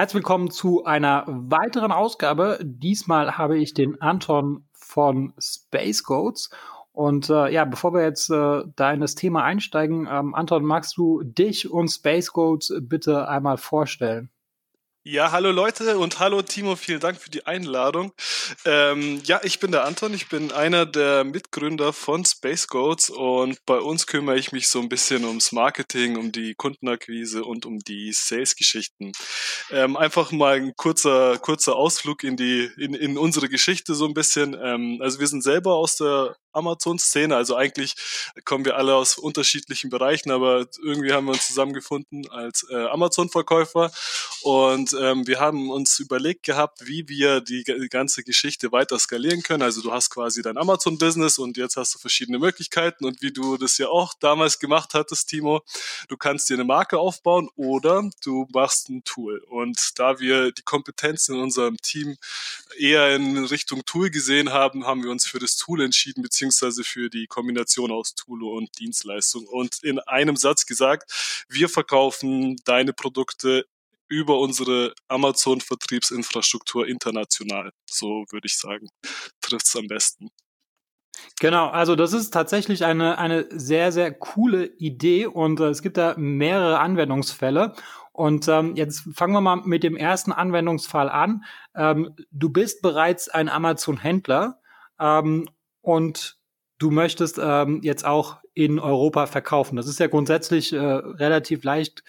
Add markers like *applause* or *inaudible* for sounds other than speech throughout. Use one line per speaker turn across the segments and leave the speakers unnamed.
Herzlich willkommen zu einer weiteren Ausgabe. Diesmal habe ich den Anton von Space Goats. Und äh, ja, bevor wir jetzt äh, da in das Thema einsteigen, ähm, Anton, magst du dich und Space Goats bitte einmal vorstellen?
Ja, hallo Leute und hallo Timo, vielen Dank für die Einladung. Ähm, ja, ich bin der Anton, ich bin einer der Mitgründer von Space Goats und bei uns kümmere ich mich so ein bisschen ums Marketing, um die Kundenakquise und um die Sales-Geschichten. Ähm, einfach mal ein kurzer, kurzer Ausflug in die, in, in unsere Geschichte so ein bisschen. Ähm, also wir sind selber aus der Amazon-Szene. Also eigentlich kommen wir alle aus unterschiedlichen Bereichen, aber irgendwie haben wir uns zusammengefunden als äh, Amazon-Verkäufer und ähm, wir haben uns überlegt gehabt, wie wir die, die ganze Geschichte weiter skalieren können. Also du hast quasi dein Amazon-Business und jetzt hast du verschiedene Möglichkeiten und wie du das ja auch damals gemacht hattest, Timo, du kannst dir eine Marke aufbauen oder du machst ein Tool. Und da wir die Kompetenz in unserem Team eher in Richtung Tool gesehen haben, haben wir uns für das Tool entschieden, beziehungsweise beziehungsweise für die Kombination aus Tool und Dienstleistung. Und in einem Satz gesagt, wir verkaufen deine Produkte über unsere Amazon-Vertriebsinfrastruktur international. So würde ich sagen, trifft es am besten.
Genau, also das ist tatsächlich eine, eine sehr, sehr coole Idee und äh, es gibt da mehrere Anwendungsfälle. Und ähm, jetzt fangen wir mal mit dem ersten Anwendungsfall an. Ähm, du bist bereits ein Amazon-Händler ähm, und du möchtest ähm, jetzt auch in Europa verkaufen. Das ist ja grundsätzlich äh, relativ leicht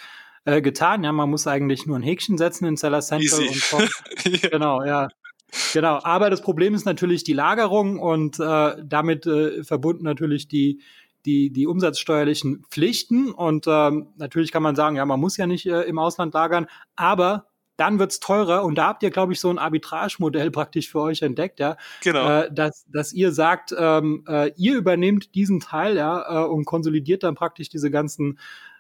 äh, getan. Ja, man muss eigentlich nur ein Häkchen setzen in Seller Central und *laughs* ja. genau, ja. Genau, aber das Problem ist natürlich die Lagerung und äh, damit äh, verbunden natürlich die die die umsatzsteuerlichen Pflichten und ähm, natürlich kann man sagen, ja, man muss ja nicht äh, im Ausland lagern, aber dann wird's teurer und da habt ihr, glaube ich, so ein Arbitragemodell *laughs* praktisch für euch entdeckt, ja. Genau. Äh, dass, dass ihr sagt, ähm, äh, ihr übernehmt diesen Teil, ja, äh, und konsolidiert dann praktisch diese ganzen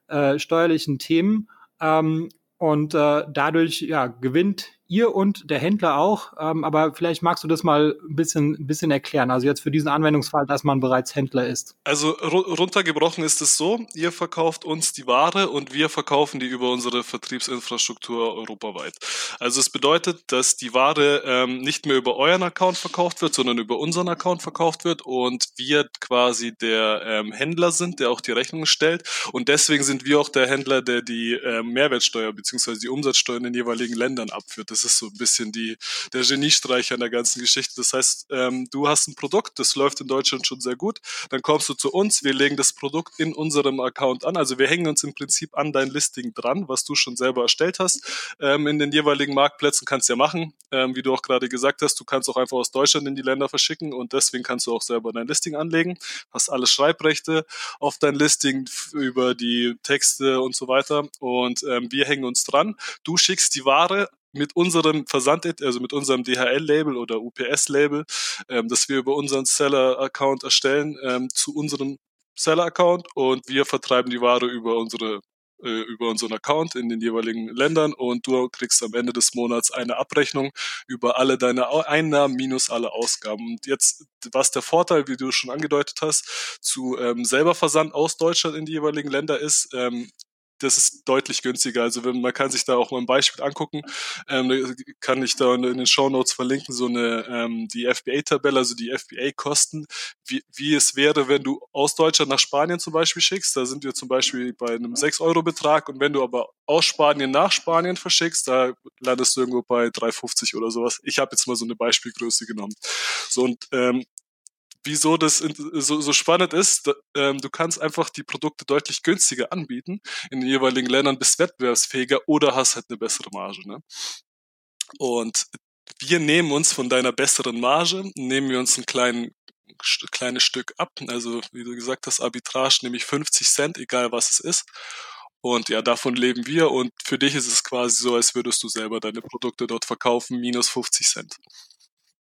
äh, steuerlichen Themen. Ähm, und äh, dadurch ja, gewinnt ihr und der Händler auch. Ähm, aber vielleicht magst du das mal ein bisschen, bisschen erklären. Also jetzt für diesen Anwendungsfall, dass man bereits Händler ist.
Also runtergebrochen ist es so, ihr verkauft uns die Ware und wir verkaufen die über unsere Vertriebsinfrastruktur europaweit. Also es bedeutet, dass die Ware ähm, nicht mehr über euren Account verkauft wird, sondern über unseren Account verkauft wird und wir quasi der ähm, Händler sind, der auch die Rechnung stellt. Und deswegen sind wir auch der Händler, der die ähm, Mehrwertsteuer bzw. die Umsatzsteuer in den jeweiligen Ländern abführt. Das das ist so ein bisschen die, der Geniestreich an der ganzen Geschichte. Das heißt, ähm, du hast ein Produkt, das läuft in Deutschland schon sehr gut. Dann kommst du zu uns, wir legen das Produkt in unserem Account an. Also wir hängen uns im Prinzip an dein Listing dran, was du schon selber erstellt hast. Ähm, in den jeweiligen Marktplätzen kannst du ja machen, ähm, wie du auch gerade gesagt hast. Du kannst auch einfach aus Deutschland in die Länder verschicken und deswegen kannst du auch selber dein Listing anlegen. Hast alle Schreibrechte auf dein Listing über die Texte und so weiter. Und ähm, wir hängen uns dran. Du schickst die Ware mit unserem Versand, also mit unserem DHL-Label oder UPS-Label, ähm, das wir über unseren Seller-Account erstellen, ähm, zu unserem Seller-Account und wir vertreiben die Ware über unsere äh, über unseren Account in den jeweiligen Ländern und du kriegst am Ende des Monats eine Abrechnung über alle deine Einnahmen minus alle Ausgaben. Und jetzt, was der Vorteil, wie du schon angedeutet hast, zu ähm, selber Versand aus Deutschland in die jeweiligen Länder ist, ähm, das ist deutlich günstiger. Also wenn, man kann sich da auch mal ein Beispiel angucken, ähm, kann ich da in den Show Notes verlinken, so eine ähm, die FBA-Tabelle, also die FBA-Kosten, wie, wie es wäre, wenn du aus Deutschland nach Spanien zum Beispiel schickst. Da sind wir zum Beispiel bei einem 6-Euro-Betrag und wenn du aber aus Spanien nach Spanien verschickst, da landest du irgendwo bei 3,50 oder sowas. Ich habe jetzt mal so eine Beispielgröße genommen. So und ähm, wieso das so, so spannend ist. Ähm, du kannst einfach die Produkte deutlich günstiger anbieten in den jeweiligen Ländern, bist wettbewerbsfähiger oder hast halt eine bessere Marge. Ne? Und wir nehmen uns von deiner besseren Marge, nehmen wir uns ein kleinen kleines Stück ab. Also wie du gesagt hast, Arbitrage nämlich 50 Cent, egal was es ist. Und ja, davon leben wir und für dich ist es quasi so, als würdest du selber deine Produkte dort verkaufen, minus 50 Cent.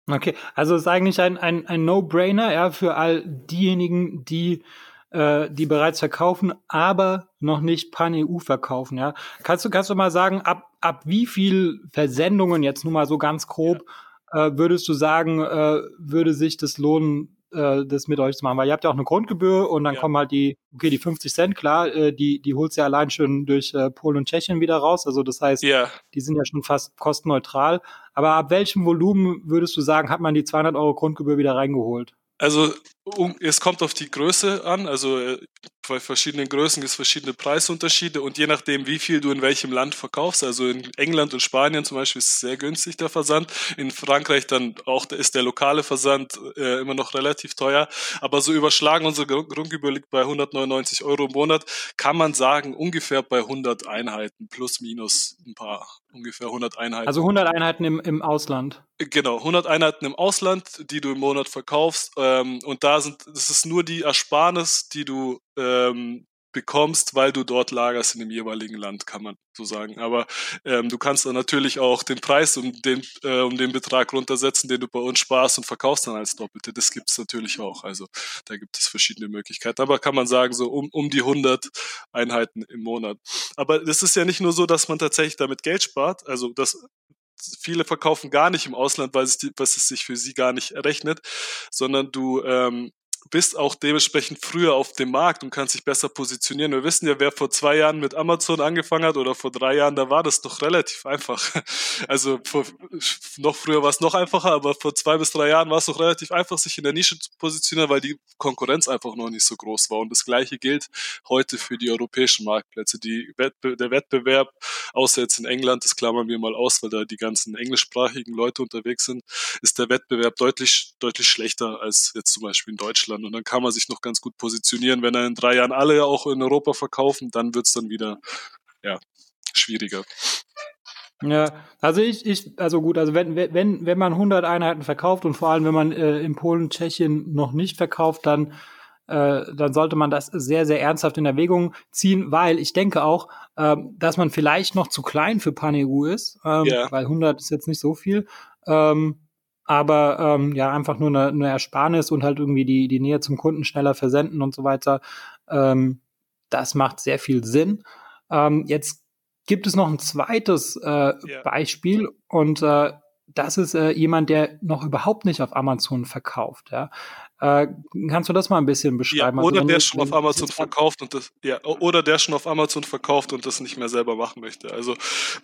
Okay, also es ist eigentlich ein, ein, ein No-Brainer, ja, für all diejenigen, die äh, die bereits verkaufen, aber noch nicht Pan-EU verkaufen, ja. Kannst du, kannst du mal sagen, ab, ab wie viel Versendungen, jetzt nur mal so ganz grob, ja. äh, würdest du sagen, äh, würde sich das lohnen, äh, das mit euch zu machen, weil ihr habt ja auch eine Grundgebühr und dann ja. kommen halt die, okay, die 50 Cent, klar, äh, die, die holst du ja allein schon durch äh, Polen und Tschechien wieder raus. Also das heißt, ja. die sind ja schon fast kostenneutral. Aber ab welchem Volumen würdest du sagen, hat man die 200 Euro Grundgebühr wieder reingeholt?
Also es kommt auf die Größe an. Also äh, bei verschiedenen Größen gibt es verschiedene Preisunterschiede und je nachdem, wie viel du in welchem Land verkaufst, also in England und Spanien zum Beispiel ist es sehr günstig der Versand, in Frankreich dann auch ist der lokale Versand äh, immer noch relativ teuer, aber so überschlagen unsere Grundgebühr liegt bei 199 Euro im Monat, kann man sagen ungefähr bei 100 Einheiten plus minus ein paar, ungefähr 100 Einheiten.
Also 100 Einheiten im, im Ausland.
Genau, 100 Einheiten im Ausland, die du im Monat verkaufst ähm, und da sind, das ist nur die Ersparnis, die du ähm, bekommst, weil du dort lagerst in dem jeweiligen Land, kann man so sagen. Aber ähm, du kannst dann natürlich auch den Preis um den, äh, um den Betrag runtersetzen, den du bei uns sparst und verkaufst dann als Doppelte. Das gibt es natürlich auch. Also da gibt es verschiedene Möglichkeiten. Aber kann man sagen, so um, um die 100 Einheiten im Monat. Aber das ist ja nicht nur so, dass man tatsächlich damit Geld spart. Also das viele verkaufen gar nicht im Ausland, weil es, die, was es sich für sie gar nicht rechnet, sondern du ähm, bist auch dementsprechend früher auf dem Markt und kannst dich besser positionieren. Wir wissen ja, wer vor zwei Jahren mit Amazon angefangen hat oder vor drei Jahren, da war das doch relativ einfach. *laughs* Also vor, noch früher war es noch einfacher, aber vor zwei bis drei Jahren war es doch relativ einfach, sich in der Nische zu positionieren, weil die Konkurrenz einfach noch nicht so groß war. Und das Gleiche gilt heute für die europäischen Marktplätze. Die Wettbe der Wettbewerb, außer jetzt in England, das klammern wir mal aus, weil da die ganzen englischsprachigen Leute unterwegs sind, ist der Wettbewerb deutlich, deutlich schlechter als jetzt zum Beispiel in Deutschland. Deutschland. Und dann kann man sich noch ganz gut positionieren. Wenn er in drei Jahren alle auch in Europa verkaufen, dann wird es dann wieder ja, schwieriger.
Ja, also ich, ich, also gut, also wenn, wenn, wenn man 100 Einheiten verkauft und vor allem, wenn man äh, in Polen, Tschechien noch nicht verkauft, dann, äh, dann sollte man das sehr, sehr ernsthaft in Erwägung ziehen, weil ich denke auch, äh, dass man vielleicht noch zu klein für PanEU ist, ähm, ja. weil 100 ist jetzt nicht so viel. Ähm, aber ähm, ja, einfach nur eine, eine Ersparnis und halt irgendwie die, die Nähe zum Kunden schneller versenden und so weiter. Ähm, das macht sehr viel Sinn. Ähm, jetzt gibt es noch ein zweites äh, yeah. Beispiel und äh, das ist äh, jemand, der noch überhaupt nicht auf Amazon verkauft. Ja? Äh, kannst du das mal ein bisschen beschreiben?
Ja, also oder also, der schon auf Amazon verkauft und das, ja, oder der schon auf Amazon verkauft und das nicht mehr selber machen möchte. Also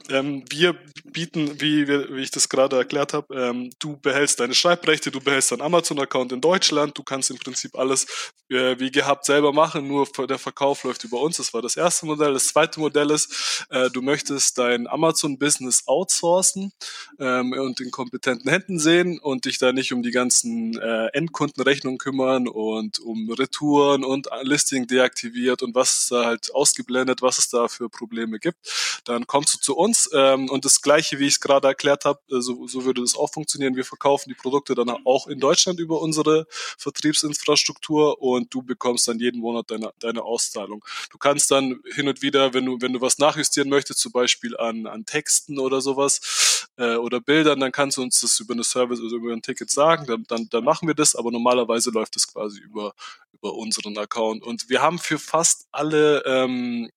ähm, wir bieten, wie, wie ich das gerade erklärt habe, ähm, du behältst deine Schreibrechte, du behältst deinen Amazon-Account in Deutschland, du kannst im Prinzip alles äh, wie gehabt selber machen, nur der Verkauf läuft über uns. Das war das erste Modell. Das zweite Modell ist, äh, du möchtest dein Amazon-Business outsourcen ähm, und in kompetenten Händen sehen und dich da nicht um die ganzen äh, Endkundenrechnungen Rechnung kümmern und um Retouren und Listing deaktiviert und was da halt ausgeblendet, was es da für Probleme gibt. Dann kommst du zu uns ähm, und das gleiche, wie ich es gerade erklärt habe, äh, so, so würde das auch funktionieren. Wir verkaufen die Produkte dann auch in Deutschland über unsere Vertriebsinfrastruktur und du bekommst dann jeden Monat deine, deine Auszahlung. Du kannst dann hin und wieder, wenn du, wenn du was nachjustieren möchtest, zum Beispiel an, an Texten oder sowas äh, oder Bildern, dann kannst du uns das über eine Service oder über ein Ticket sagen, dann, dann, dann machen wir das, aber normalerweise Normalerweise läuft es quasi über, über unseren Account. Und wir haben für fast alle ähm,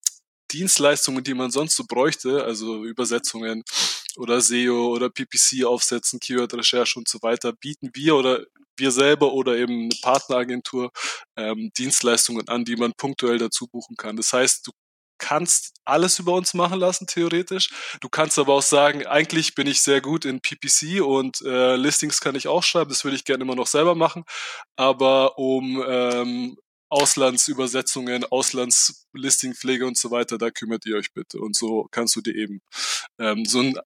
Dienstleistungen, die man sonst so bräuchte, also Übersetzungen oder SEO oder PPC aufsetzen, Keyword-Recherche und so weiter, bieten wir oder wir selber oder eben eine Partneragentur ähm, Dienstleistungen an, die man punktuell dazu buchen kann. Das heißt, du kannst alles über uns machen lassen, theoretisch. Du kannst aber auch sagen, eigentlich bin ich sehr gut in PPC und äh, Listings kann ich auch schreiben, das würde ich gerne immer noch selber machen. Aber um ähm, Auslandsübersetzungen, Auslandslistingpflege und so weiter, da kümmert ihr euch bitte. Und so kannst du dir eben ähm, so ein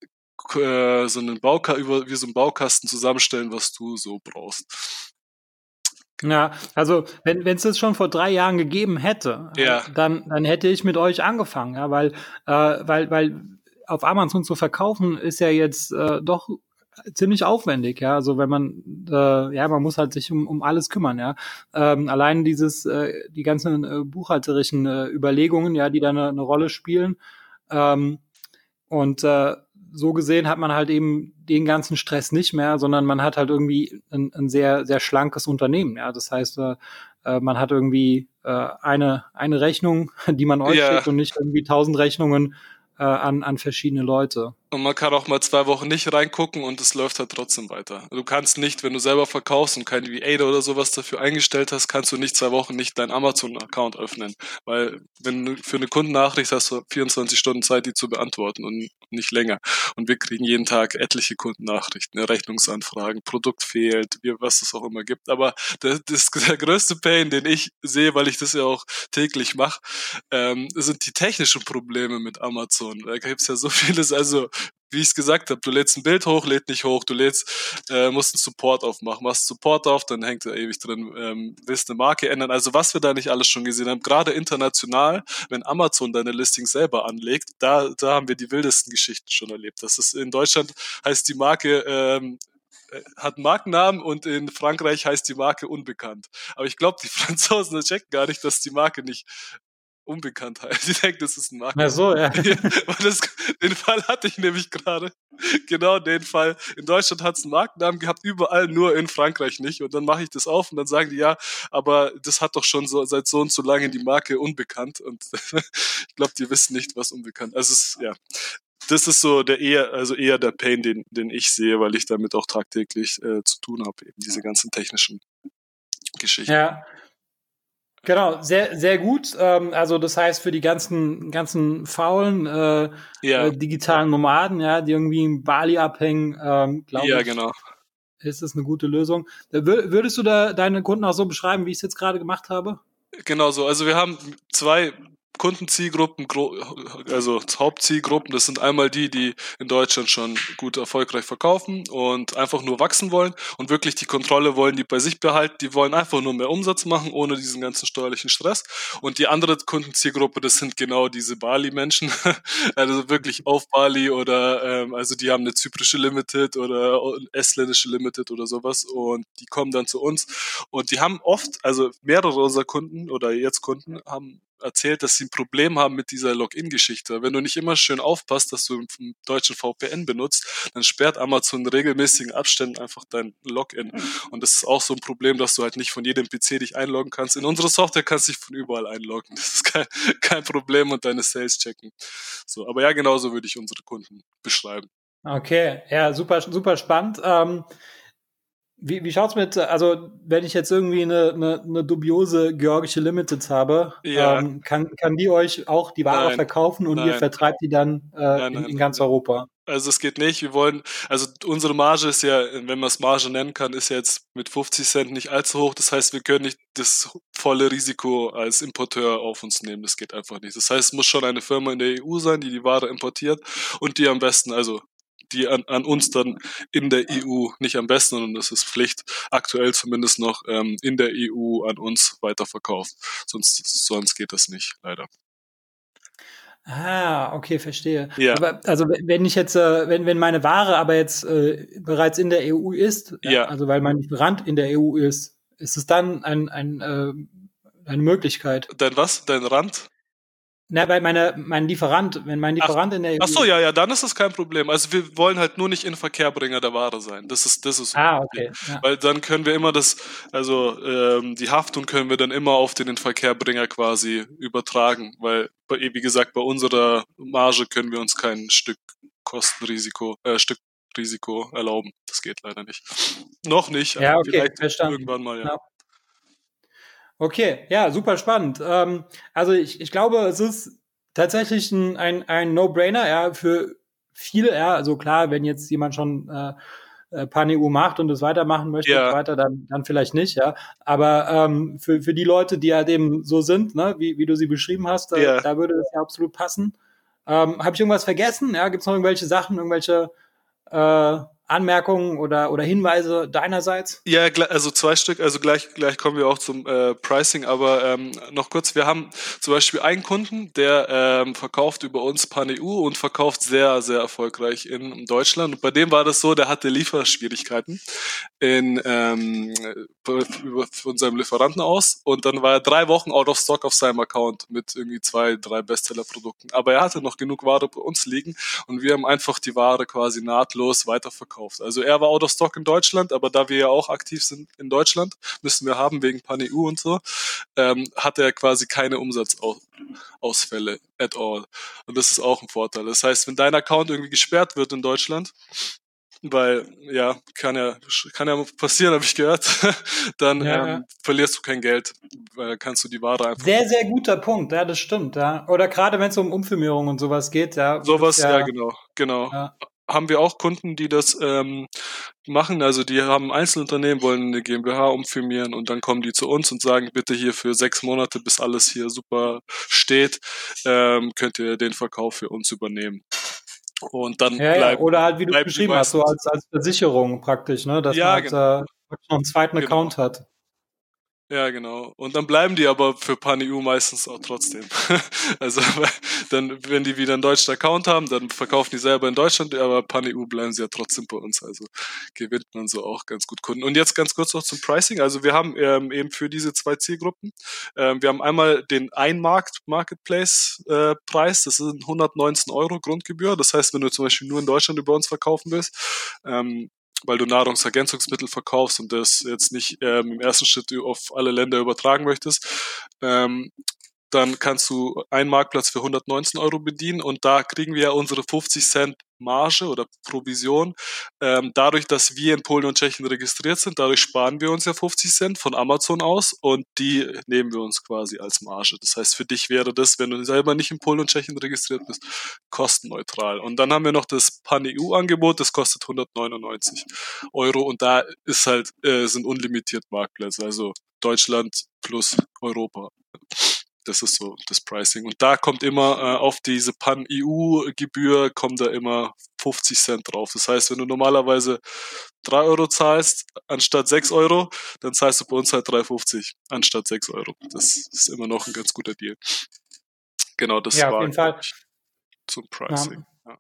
äh, so einen Bauka über wie so einen Baukasten zusammenstellen, was du so brauchst.
Ja, also wenn es das schon vor drei Jahren gegeben hätte, ja. dann, dann hätte ich mit euch angefangen, ja, weil, äh, weil, weil auf Amazon zu verkaufen ist ja jetzt äh, doch ziemlich aufwendig, ja. Also wenn man, äh, ja, man muss halt sich um, um alles kümmern, ja. Ähm, allein dieses, äh, die ganzen äh, buchhalterischen äh, Überlegungen, ja, die da eine, eine Rolle spielen. Ähm, und äh, so gesehen hat man halt eben den ganzen Stress nicht mehr, sondern man hat halt irgendwie ein, ein sehr, sehr schlankes Unternehmen. Ja, das heißt, äh, äh man hat irgendwie äh, eine, eine Rechnung, *laughs* die man euch ja. schickt und nicht irgendwie tausend Rechnungen äh, an, an verschiedene Leute.
Und man kann auch mal zwei Wochen nicht reingucken und es läuft halt trotzdem weiter. Du kannst nicht, wenn du selber verkaufst und kein VA oder sowas dafür eingestellt hast, kannst du nicht zwei Wochen nicht deinen Amazon-Account öffnen. Weil wenn du für eine Kundennachricht hast du 24 Stunden Zeit, die zu beantworten und nicht länger. Und wir kriegen jeden Tag etliche Kundennachrichten, Rechnungsanfragen, Produkt fehlt, was es auch immer gibt. Aber der, das, der größte Pain, den ich sehe, weil ich das ja auch täglich mache, ähm, sind die technischen Probleme mit Amazon. Da gibt es ja so vieles, also wie ich es gesagt habe, du lädst ein Bild hoch, lädt nicht hoch, du lädst, äh, musst einen Support aufmachen, machst Support auf, dann hängt da ewig drin, ähm, willst eine Marke ändern. Also was wir da nicht alles schon gesehen haben, gerade international, wenn Amazon deine Listings selber anlegt, da, da haben wir die wildesten Geschichten schon erlebt. Das ist in Deutschland heißt die Marke ähm, äh, hat einen Markennamen und in Frankreich heißt die Marke unbekannt. Aber ich glaube, die *laughs* Franzosen checken gar nicht, dass die Marke nicht Unbekanntheit. *laughs* Die denkt, das ist ein Markt.
Ach so, ja. *laughs*
das, den Fall hatte ich nämlich gerade. Genau den Fall. In Deutschland hat es einen Markennamen gehabt, überall nur in Frankreich nicht. Und dann mache ich das auf und dann sagen die, ja, aber das hat doch schon so, seit so und so lange die Marke unbekannt. Und *laughs* ich glaube, die wissen nicht, was unbekannt ist. Also es, ja, das ist so der eher, also eher der Pain, den, den ich sehe, weil ich damit auch tagtäglich äh, zu tun habe, eben diese ganzen technischen Geschichten.
Ja, Genau, sehr, sehr gut. Ähm, also das heißt für die ganzen, ganzen faulen äh, ja. äh, digitalen Nomaden, ja, die irgendwie in Bali abhängen, ähm, glaube ja, ich, genau. ist das eine gute Lösung. Äh, würdest du da deine Kunden auch so beschreiben, wie ich es jetzt gerade gemacht habe?
Genau so. Also wir haben zwei Kundenzielgruppen, also Hauptzielgruppen, das sind einmal die, die in Deutschland schon gut erfolgreich verkaufen und einfach nur wachsen wollen und wirklich die Kontrolle wollen, die bei sich behalten, die wollen einfach nur mehr Umsatz machen, ohne diesen ganzen steuerlichen Stress. Und die andere Kundenzielgruppe, das sind genau diese Bali-Menschen, *laughs* also wirklich auf Bali oder ähm, also die haben eine zyprische Limited oder estländische Limited oder sowas und die kommen dann zu uns und die haben oft, also mehrere unserer Kunden oder jetzt Kunden haben erzählt, dass sie ein Problem haben mit dieser Login-Geschichte. Wenn du nicht immer schön aufpasst, dass du einen deutschen VPN benutzt, dann sperrt Amazon in regelmäßigen Abständen einfach dein Login. Mhm. Und das ist auch so ein Problem, dass du halt nicht von jedem PC dich einloggen kannst. In unsere Software kannst du dich von überall einloggen. Das ist kein, *laughs* kein Problem und deine Sales checken. So, aber ja, genauso würde ich unsere Kunden beschreiben.
Okay, ja, super, super spannend. Ähm, wie, wie schaut's mit, also wenn ich jetzt irgendwie eine, eine, eine dubiose georgische Limited habe, ja. ähm, kann, kann die euch auch die Ware nein, verkaufen und nein. ihr vertreibt die dann äh, nein, in, in, ganz Europa?
Also es geht nicht. Wir wollen, also unsere Marge ist ja, wenn man es Marge nennen kann, ist ja jetzt mit 50 Cent nicht allzu hoch. Das heißt, wir können nicht das volle Risiko als Importeur auf uns nehmen. Das geht einfach nicht. Das heißt, es muss schon eine Firma in der EU sein, die die Ware importiert und die am besten, also die an, an uns dann in der EU nicht am besten, sondern das ist Pflicht, aktuell zumindest noch ähm, in der EU an uns weiterverkauft. Sonst, sonst geht das nicht, leider.
Ah, okay, verstehe. Ja. Aber, also wenn ich jetzt, äh, wenn, wenn meine Ware aber jetzt äh, bereits in der EU ist, ja. also weil mein Lieferant in der EU ist, ist es dann ein, ein, äh, eine Möglichkeit.
Dein was? Dein Rand?
Na, weil meine, mein Lieferant, wenn mein Lieferant
ach,
in der EU.
Ach so, ja, ja, dann ist das kein Problem. Also wir wollen halt nur nicht in Verkehrbringer der Ware sein. Das ist, das ist.
Ah, okay. Ja.
Weil dann können wir immer das, also ähm, die Haftung können wir dann immer auf den Verkehrbringer quasi übertragen, weil wie gesagt bei unserer Marge können wir uns kein Stück Kostenrisiko, äh, Stück Risiko erlauben. Das geht leider nicht. Noch nicht.
Ja, okay, vielleicht verstanden.
irgendwann mal, ja. ja.
Okay, ja, super spannend. Ähm, also ich, ich glaube, es ist tatsächlich ein, ein, ein No-Brainer, ja, für viele, ja, also klar, wenn jetzt jemand schon äh, äh Pan-EU macht und es weitermachen möchte ja. und weiter, dann, dann vielleicht nicht, ja. Aber ähm, für, für die Leute, die halt eben so sind, ne, wie, wie du sie beschrieben hast, äh, ja. da würde das ja absolut passen. Ähm, Habe ich irgendwas vergessen? Ja, gibt es noch irgendwelche Sachen, irgendwelche äh, Anmerkungen oder, oder Hinweise deinerseits?
Ja, also zwei Stück, also gleich, gleich kommen wir auch zum äh, Pricing, aber ähm, noch kurz, wir haben zum Beispiel einen Kunden, der ähm, verkauft über uns Pan-EU und verkauft sehr, sehr erfolgreich in Deutschland. Und bei dem war das so, der hatte Lieferschwierigkeiten. in ähm, von seinem Lieferanten aus und dann war er drei Wochen out of stock auf seinem Account mit irgendwie zwei, drei Bestseller-Produkten. Aber er hatte noch genug Ware bei uns liegen und wir haben einfach die Ware quasi nahtlos weiterverkauft. Also er war out of stock in Deutschland, aber da wir ja auch aktiv sind in Deutschland, müssen wir haben wegen Pan-EU und so, ähm, hatte er quasi keine Umsatzausfälle at all. Und das ist auch ein Vorteil. Das heißt, wenn dein Account irgendwie gesperrt wird in Deutschland, weil ja, kann ja, kann ja passieren, habe ich gehört, *laughs* dann ja, ähm, verlierst du kein Geld, weil kannst du die Ware einfach.
Sehr, sehr guter Punkt, ja, das stimmt, ja. Oder gerade wenn es um Umfirmierung und sowas geht, ja.
Sowas, ja, ja, genau, genau. Ja. Haben wir auch Kunden, die das ähm, machen, also die haben Einzelunternehmen, wollen eine GmbH umfirmieren und dann kommen die zu uns und sagen, bitte hier für sechs Monate, bis alles hier super steht, ähm, könnt ihr den Verkauf für uns übernehmen. Und dann
ja, bleibt, ja. Oder halt, wie du beschrieben hast, so als, als Versicherung praktisch, ne? dass ja, man halt, genau. äh, noch einen zweiten genau. Account hat.
Ja, genau. Und dann bleiben die aber für PanEU meistens auch trotzdem. *laughs* also dann, wenn die wieder einen deutschen Account haben, dann verkaufen die selber in Deutschland, aber PanEU bleiben sie ja trotzdem bei uns. Also gewinnt man so auch ganz gut Kunden. Und jetzt ganz kurz noch zum Pricing. Also wir haben ähm, eben für diese zwei Zielgruppen, ähm, wir haben einmal den Einmarkt Marketplace äh, das sind 119 Euro Grundgebühr. Das heißt, wenn du zum Beispiel nur in Deutschland über uns verkaufen willst, ähm, weil du Nahrungsergänzungsmittel verkaufst und das jetzt nicht ähm, im ersten Schritt auf alle Länder übertragen möchtest, ähm, dann kannst du einen Marktplatz für 119 Euro bedienen und da kriegen wir ja unsere 50 Cent Marge oder Provision. Ähm, dadurch, dass wir in Polen und Tschechien registriert sind, dadurch sparen wir uns ja 50 Cent von Amazon aus und die nehmen wir uns quasi als Marge. Das heißt, für dich wäre das, wenn du selber nicht in Polen und Tschechien registriert bist, kostenneutral. Und dann haben wir noch das Pan-EU-Angebot, das kostet 199 Euro und da ist halt, äh, sind unlimitiert Marktplätze, also Deutschland plus Europa. Das ist so das Pricing. Und da kommt immer äh, auf diese Pan-EU-Gebühr kommt da immer 50 Cent drauf. Das heißt, wenn du normalerweise 3 Euro zahlst anstatt 6 Euro, dann zahlst du bei uns halt 3,50 anstatt 6 Euro. Das ist immer noch ein ganz guter Deal. Genau, das
ja,
war zum Pricing. Ja.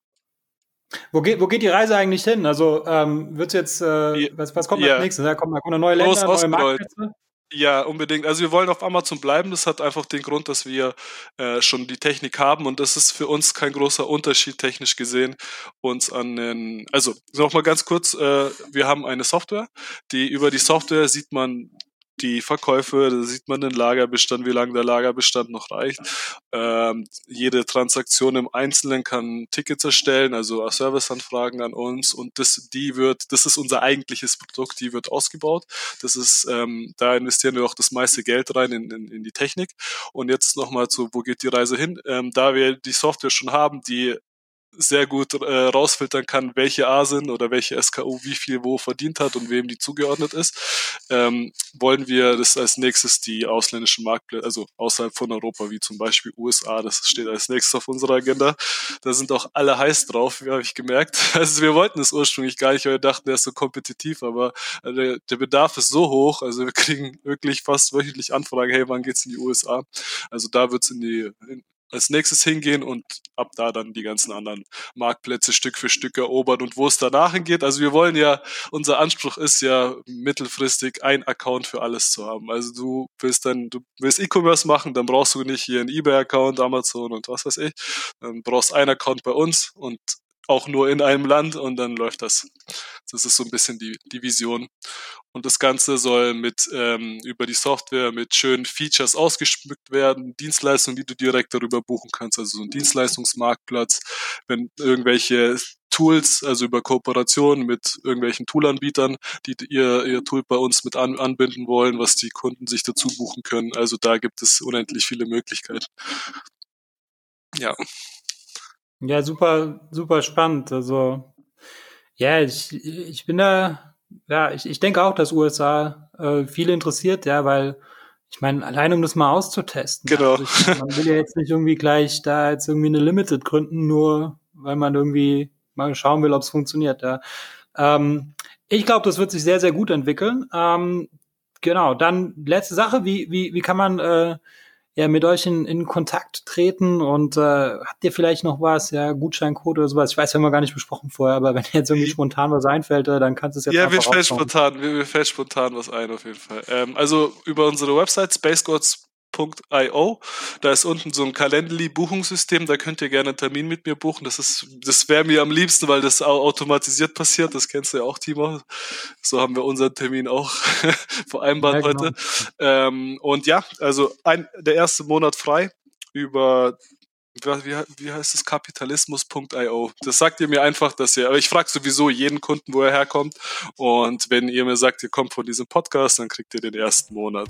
Wo geht, wo geht die Reise eigentlich hin? Also ähm, wird jetzt, äh, was, was kommt ja. als nächstes? Da kommen, da kommen neue Länder, neue Marktplätze?
Ja, unbedingt. Also wir wollen auf Amazon bleiben. Das hat einfach den Grund, dass wir äh, schon die Technik haben und das ist für uns kein großer Unterschied technisch gesehen uns an den. Also noch mal ganz kurz: äh, Wir haben eine Software, die über die Software sieht man die Verkäufe, da sieht man den Lagerbestand, wie lange der Lagerbestand noch reicht. Ähm, jede Transaktion im Einzelnen kann Tickets erstellen, also Serviceanfragen an uns und das, die wird, das ist unser eigentliches Produkt, die wird ausgebaut. Das ist, ähm, da investieren wir auch das meiste Geld rein in, in, in die Technik. Und jetzt nochmal zu, wo geht die Reise hin? Ähm, da wir die Software schon haben, die sehr gut äh, rausfiltern kann, welche A sind oder welche SKU wie viel wo verdient hat und wem die zugeordnet ist, ähm, wollen wir das als nächstes die ausländischen Marktplätze, also außerhalb von Europa, wie zum Beispiel USA, das steht als nächstes auf unserer Agenda. Da sind auch alle heiß drauf, habe ich gemerkt. *laughs* Also wir wollten es ursprünglich gar nicht, weil wir dachten, der ist so kompetitiv, aber äh, der, der Bedarf ist so hoch, also wir *laughs* kriegen wirklich fast wöchentlich Anfragen, hey, wann geht's in die USA? Also da wird's in die in, als nächstes hingehen und ab da dann die ganzen anderen Marktplätze Stück für Stück erobern und wo es danach hingeht. Also wir wollen ja, unser Anspruch ist ja mittelfristig ein Account für alles zu haben. Also du willst dann, du willst E-Commerce machen, dann brauchst du nicht hier einen eBay-Account, Amazon und was weiß ich. Dann brauchst einen Account bei uns und auch nur in einem Land und dann läuft das. Das ist so ein bisschen die, die Vision. Und das Ganze soll mit ähm, über die Software mit schönen Features ausgeschmückt werden, Dienstleistungen, die du direkt darüber buchen kannst, also so ein Dienstleistungsmarktplatz, wenn irgendwelche Tools, also über Kooperationen mit irgendwelchen Toolanbietern, die ihr, ihr Tool bei uns mit an, anbinden wollen, was die Kunden sich dazu buchen können. Also da gibt es unendlich viele Möglichkeiten. Ja.
Ja, super, super spannend. Also, ja, ich, ich bin da, ja, ich, ich denke auch, dass USA äh, viele interessiert, ja, weil ich meine, allein um das mal auszutesten.
Genau.
Also ich, man will ja jetzt nicht irgendwie gleich da jetzt irgendwie eine Limited gründen, nur weil man irgendwie mal schauen will, ob es funktioniert. Ja. Ähm, ich glaube, das wird sich sehr, sehr gut entwickeln. Ähm, genau, dann letzte Sache, wie, wie, wie kann man äh, ja, mit euch in, in Kontakt treten und äh, habt ihr vielleicht noch was, ja, Gutscheincode oder sowas? Ich weiß, wir haben wir gar nicht besprochen vorher, aber wenn jetzt irgendwie *laughs* spontan was einfällt, äh, dann kannst du es jetzt
Ja, mir fällt spontan, mir, mir fällt spontan was ein auf jeden Fall. Ähm, also über unsere Website spacegods Buchungsbuch.io. Da ist unten so ein Calendly-Buchungssystem, da könnt ihr gerne einen Termin mit mir buchen. Das ist, das wäre mir am liebsten, weil das automatisiert passiert. Das kennst du ja auch, Timo. So haben wir unseren Termin auch *laughs* vereinbart ja, genau. heute. Ähm, und ja, also ein, der erste Monat frei über wie, wie heißt es, kapitalismus.io. Das sagt ihr mir einfach, dass ihr, aber ich frage sowieso jeden Kunden, wo er herkommt. Und wenn ihr mir sagt, ihr kommt von diesem Podcast, dann kriegt ihr den ersten Monat